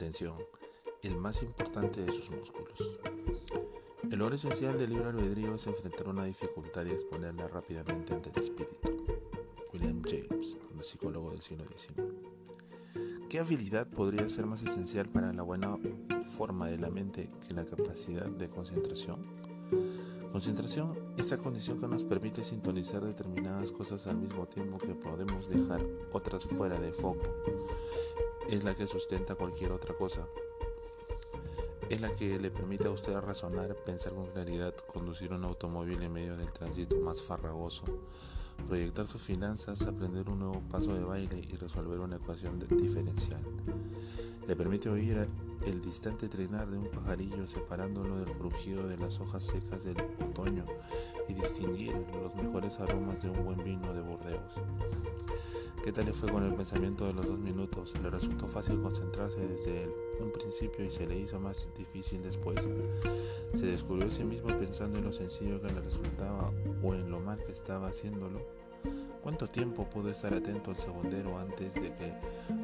Atención, el más importante de sus músculos. El logro esencial del libre albedrío es enfrentar una dificultad y exponerla rápidamente ante el espíritu. William James, un psicólogo del siglo XIX. ¿Qué habilidad podría ser más esencial para la buena forma de la mente que la capacidad de concentración? Concentración, esa condición que nos permite sintonizar determinadas cosas al mismo tiempo que podemos dejar otras fuera de foco es la que sustenta cualquier otra cosa. Es la que le permite a usted razonar, pensar con claridad, conducir un automóvil en medio del tránsito más farragoso, proyectar sus finanzas, aprender un nuevo paso de baile y resolver una ecuación diferencial. Le permite oír el distante trinar de un pajarillo separándolo del crujido de las hojas secas del otoño y distinguir los mejores aromas de un buen vino de Bordeaux. ¿Qué tal le fue con el pensamiento de los dos minutos? ¿Le resultó fácil concentrarse desde un principio y se le hizo más difícil después? ¿Se descubrió a sí mismo pensando en lo sencillo que le resultaba o en lo mal que estaba haciéndolo? ¿Cuánto tiempo pudo estar atento al segundero antes de que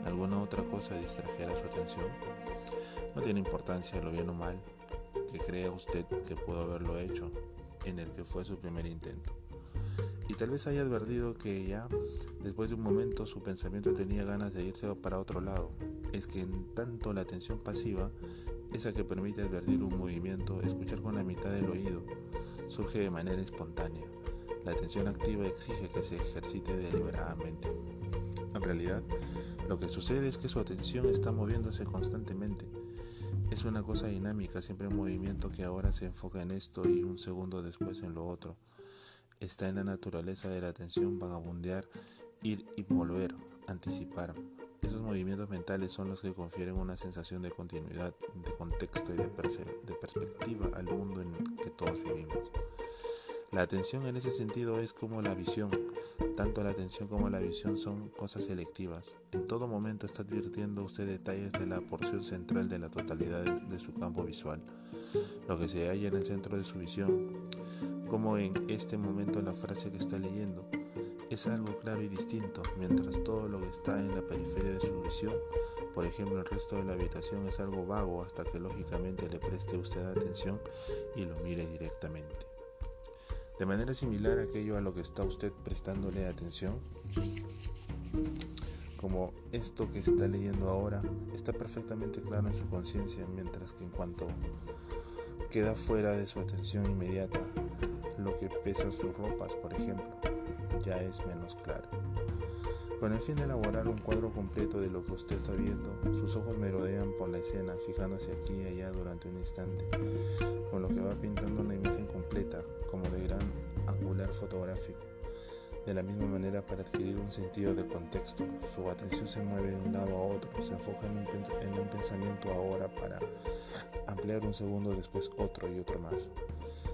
alguna otra cosa distrajera su atención? No tiene importancia lo bien o mal que crea usted que pudo haberlo hecho en el que fue su primer intento y tal vez haya advertido que ya después de un momento su pensamiento tenía ganas de irse para otro lado. Es que en tanto la atención pasiva, esa que permite advertir un movimiento, escuchar con la mitad del oído, surge de manera espontánea. La atención activa exige que se ejercite deliberadamente. En realidad, lo que sucede es que su atención está moviéndose constantemente. Es una cosa dinámica, siempre en movimiento que ahora se enfoca en esto y un segundo después en lo otro. Está en la naturaleza de la atención vagabundear, ir y volver, anticipar. Esos movimientos mentales son los que confieren una sensación de continuidad, de contexto y de, de perspectiva al mundo en el que todos vivimos. La atención en ese sentido es como la visión. Tanto la atención como la visión son cosas selectivas. En todo momento está advirtiendo usted detalles de la porción central de la totalidad de su campo visual, lo que se halla en el centro de su visión como en este momento la frase que está leyendo es algo claro y distinto, mientras todo lo que está en la periferia de su visión, por ejemplo el resto de la habitación, es algo vago hasta que lógicamente le preste usted atención y lo mire directamente. De manera similar a aquello a lo que está usted prestándole atención, como esto que está leyendo ahora, está perfectamente claro en su conciencia, mientras que en cuanto queda fuera de su atención inmediata, lo que pesan sus ropas, por ejemplo, ya es menos claro. Con el fin de elaborar un cuadro completo de lo que usted está viendo, sus ojos merodean por la escena, fijándose aquí y allá durante un instante, con lo que va pintando una imagen completa, angular fotográfico. De la misma manera, para adquirir un sentido del contexto, su atención se mueve de un lado a otro, se enfoca en un, en un pensamiento ahora para ampliar un segundo después otro y otro más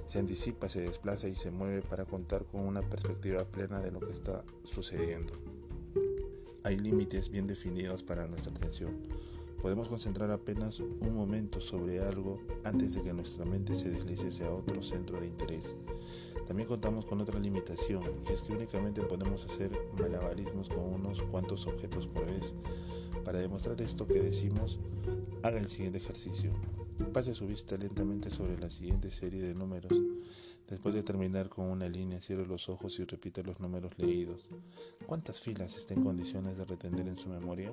se anticipa, se desplaza y se mueve para contar con una perspectiva plena de lo que está sucediendo. Hay límites bien definidos para nuestra atención. Podemos concentrar apenas un momento sobre algo antes de que nuestra mente se deslice hacia otro centro de interés. También contamos con otra limitación y es que únicamente podemos hacer malabarismos con unos cuantos objetos por vez. Para demostrar esto que decimos, haga el siguiente ejercicio. Pase su vista lentamente sobre la siguiente serie de números. Después de terminar con una línea, cierre los ojos y repite los números leídos. ¿Cuántas filas está en condiciones de retener en su memoria?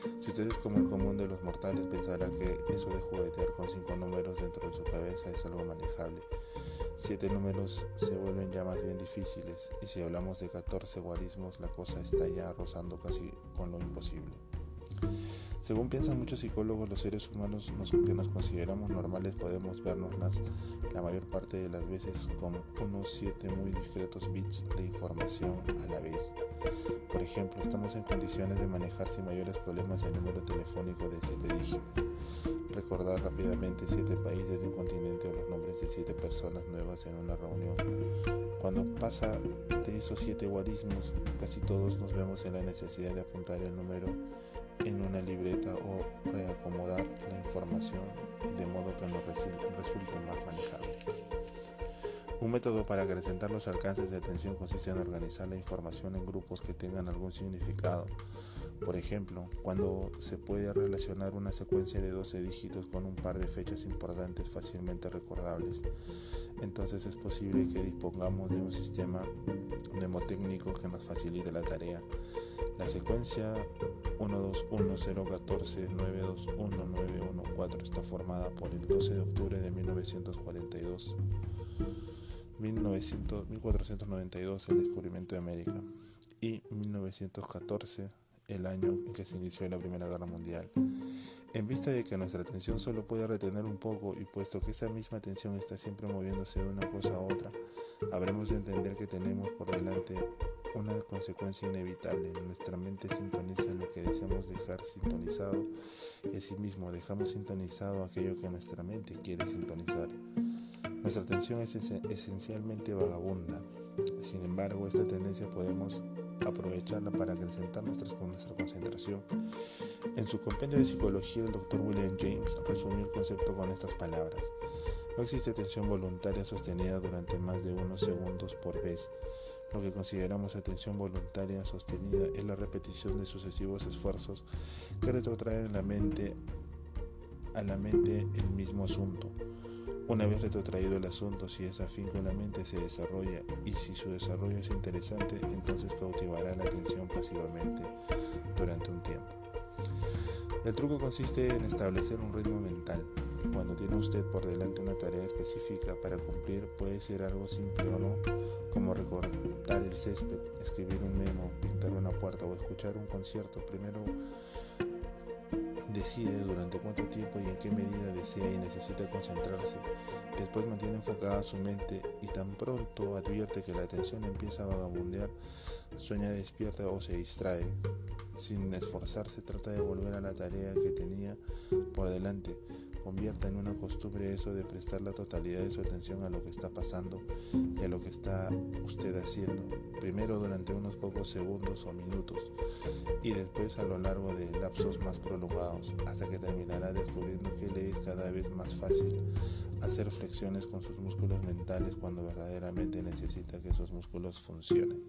2 6 1 9 4 1 7 2 1 1 9 6 9 si usted es como el común de los mortales pensará que eso de juguetear con 5 números dentro de su cabeza es algo manejable. 7 números se vuelven ya más bien difíciles y si hablamos de 14 guarismos la cosa está ya rozando casi con lo imposible Según piensan muchos psicólogos, los seres humanos que nos consideramos normales podemos vernos la mayor parte de las veces con unos 7 muy discretos bits de información a la vez. Por ejemplo, estamos en condiciones de manejar sin mayores problemas el número telefónico de 7 dígitos, recordar rápidamente 7 países de un continente o los nombres de 7 personas nuevas en una reunión. Cuando pasa de esos 7 guarismos, casi todos nos vemos en la necesidad de apuntar el número en una libreta o reacomodar la información de modo que nos resulte más manejable. Un método para acrecentar los alcances de atención consiste en organizar la información en grupos que tengan algún significado. Por ejemplo, cuando se puede relacionar una secuencia de 12 dígitos con un par de fechas importantes fácilmente recordables, entonces es posible que dispongamos de un sistema mnemotécnico que nos facilite la tarea. La secuencia 1210114921914 está formada por el 12 de octubre de 1942, 1492 el descubrimiento de América y 1914 el año en que se inició la Primera Guerra Mundial. En vista de que nuestra atención solo puede retener un poco y puesto que esa misma atención está siempre moviéndose de una cosa a otra, habremos de entender que tenemos por delante una consecuencia inevitable. Nuestra mente sintoniza lo que deseamos dejar sintonizado y asimismo dejamos sintonizado aquello que nuestra mente quiere sintonizar. Nuestra atención es esencialmente vagabunda. Sin embargo, esta tendencia podemos aprovecharla para acrecentar nuestra, nuestra concentración. En su compendio de psicología, el Dr. William James resumió el concepto con estas palabras. No existe atención voluntaria sostenida durante más de unos segundos por vez. Lo que consideramos atención voluntaria sostenida es la repetición de sucesivos esfuerzos que retrotraen la mente a la mente el mismo asunto. Una vez retrotraído el asunto, si es afín con la mente, se desarrolla y si su desarrollo es interesante, entonces cautivará la atención pasivamente durante un tiempo. El truco consiste en establecer un ritmo mental. Cuando tiene usted por delante una tarea específica para cumplir, puede ser algo simple o no, recortar el césped, escribir un memo, pintar una puerta o escuchar un concierto. Primero decide durante cuánto tiempo y en qué medida desea y necesita concentrarse. Después mantiene enfocada su mente y tan pronto advierte que la atención empieza a vagabundear, sueña despierta o se distrae. Sin esforzarse trata de volver a la tarea que tenía por delante convierta en una costumbre eso de prestar la totalidad de su atención a lo que está pasando y a lo que está usted haciendo, primero durante unos pocos segundos o minutos y después a lo largo de lapsos más prolongados, hasta que terminará descubriendo que le es cada vez más fácil hacer flexiones con sus músculos mentales cuando verdaderamente necesita que esos músculos funcionen.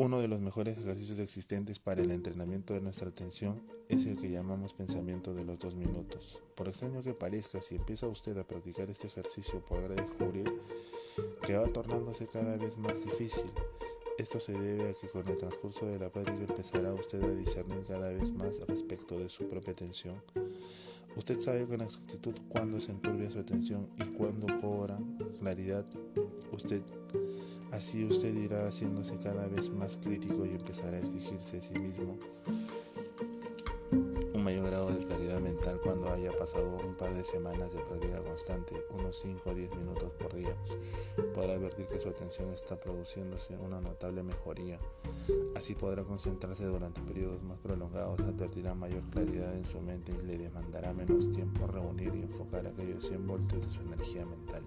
Uno de los mejores ejercicios existentes para el entrenamiento de nuestra atención es el que llamamos pensamiento de los dos minutos. Por extraño que parezca, si empieza usted a practicar este ejercicio podrá descubrir que va tornándose cada vez más difícil. Esto se debe a que con el transcurso de la práctica empezará usted a discernir cada vez más respecto de su propia atención. Usted sabe con exactitud cuándo se enturbia su atención y cuándo cobra claridad. Usted Así usted irá haciéndose cada vez más crítico y empezará a exigirse a sí mismo un mayor grado de claridad mental cuando haya pasado un par de semanas de práctica constante, unos 5 o 10 minutos por día. Podrá advertir que su atención está produciéndose una notable mejoría. Así podrá concentrarse durante periodos más prolongados, advertirá mayor claridad en su mente y le demandará menos tiempo reunir y enfocar aquellos 100 voltios de su energía mental.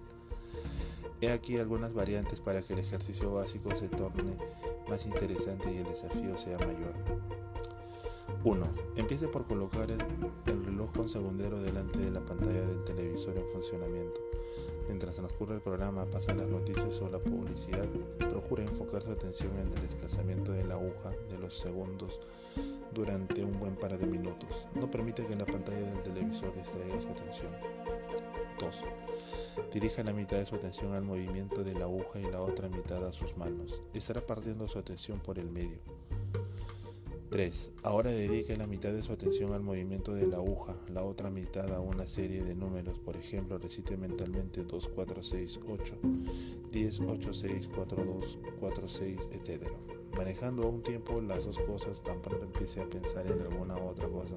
He aquí algunas variantes para que el ejercicio básico se torne más interesante y el desafío sea mayor. 1. Empiece por colocar el, reloj con segundero delante de la pantalla del televisor en funcionamiento. Mientras transcurre el programa, pasan las noticias o la publicidad, procure enfocar su atención en el desplazamiento de la aguja de los segundos durante un buen par de minutos. No permite que la pantalla del televisor distraiga su atención. 2. Dirija la mitad de su atención al movimiento de la aguja y la otra mitad a sus manos. Estará partiendo su atención por el medio. 3. Ahora dedique la mitad de su atención al movimiento de la aguja, la otra mitad a una serie de números. Por ejemplo, recite mentalmente 2, 4, 6, 8, 10, 8, 6, 4, 2, 4, 6, etc. manejando a un tiempo las dos cosas, tan pronto empiece a pensar en alguna otra cosa.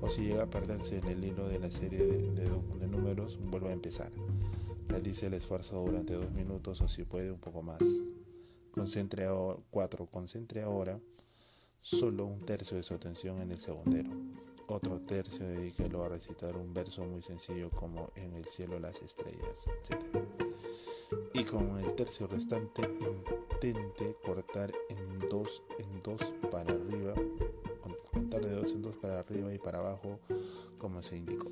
O si llega a perderse en el hilo de la serie de, números, vuelva a empezar. Realice el esfuerzo durante dos minutos o si puede un poco más. Concentre 4. Concentre ahora solo un tercio de su atención en el segundero. Otro tercio dedíquelo a recitar un verso muy sencillo como En el cielo las estrellas, etc. Y con el tercio restante intente cortar en dos en dos para arriba, contar de dos en dos para arriba y para abajo como se indicó.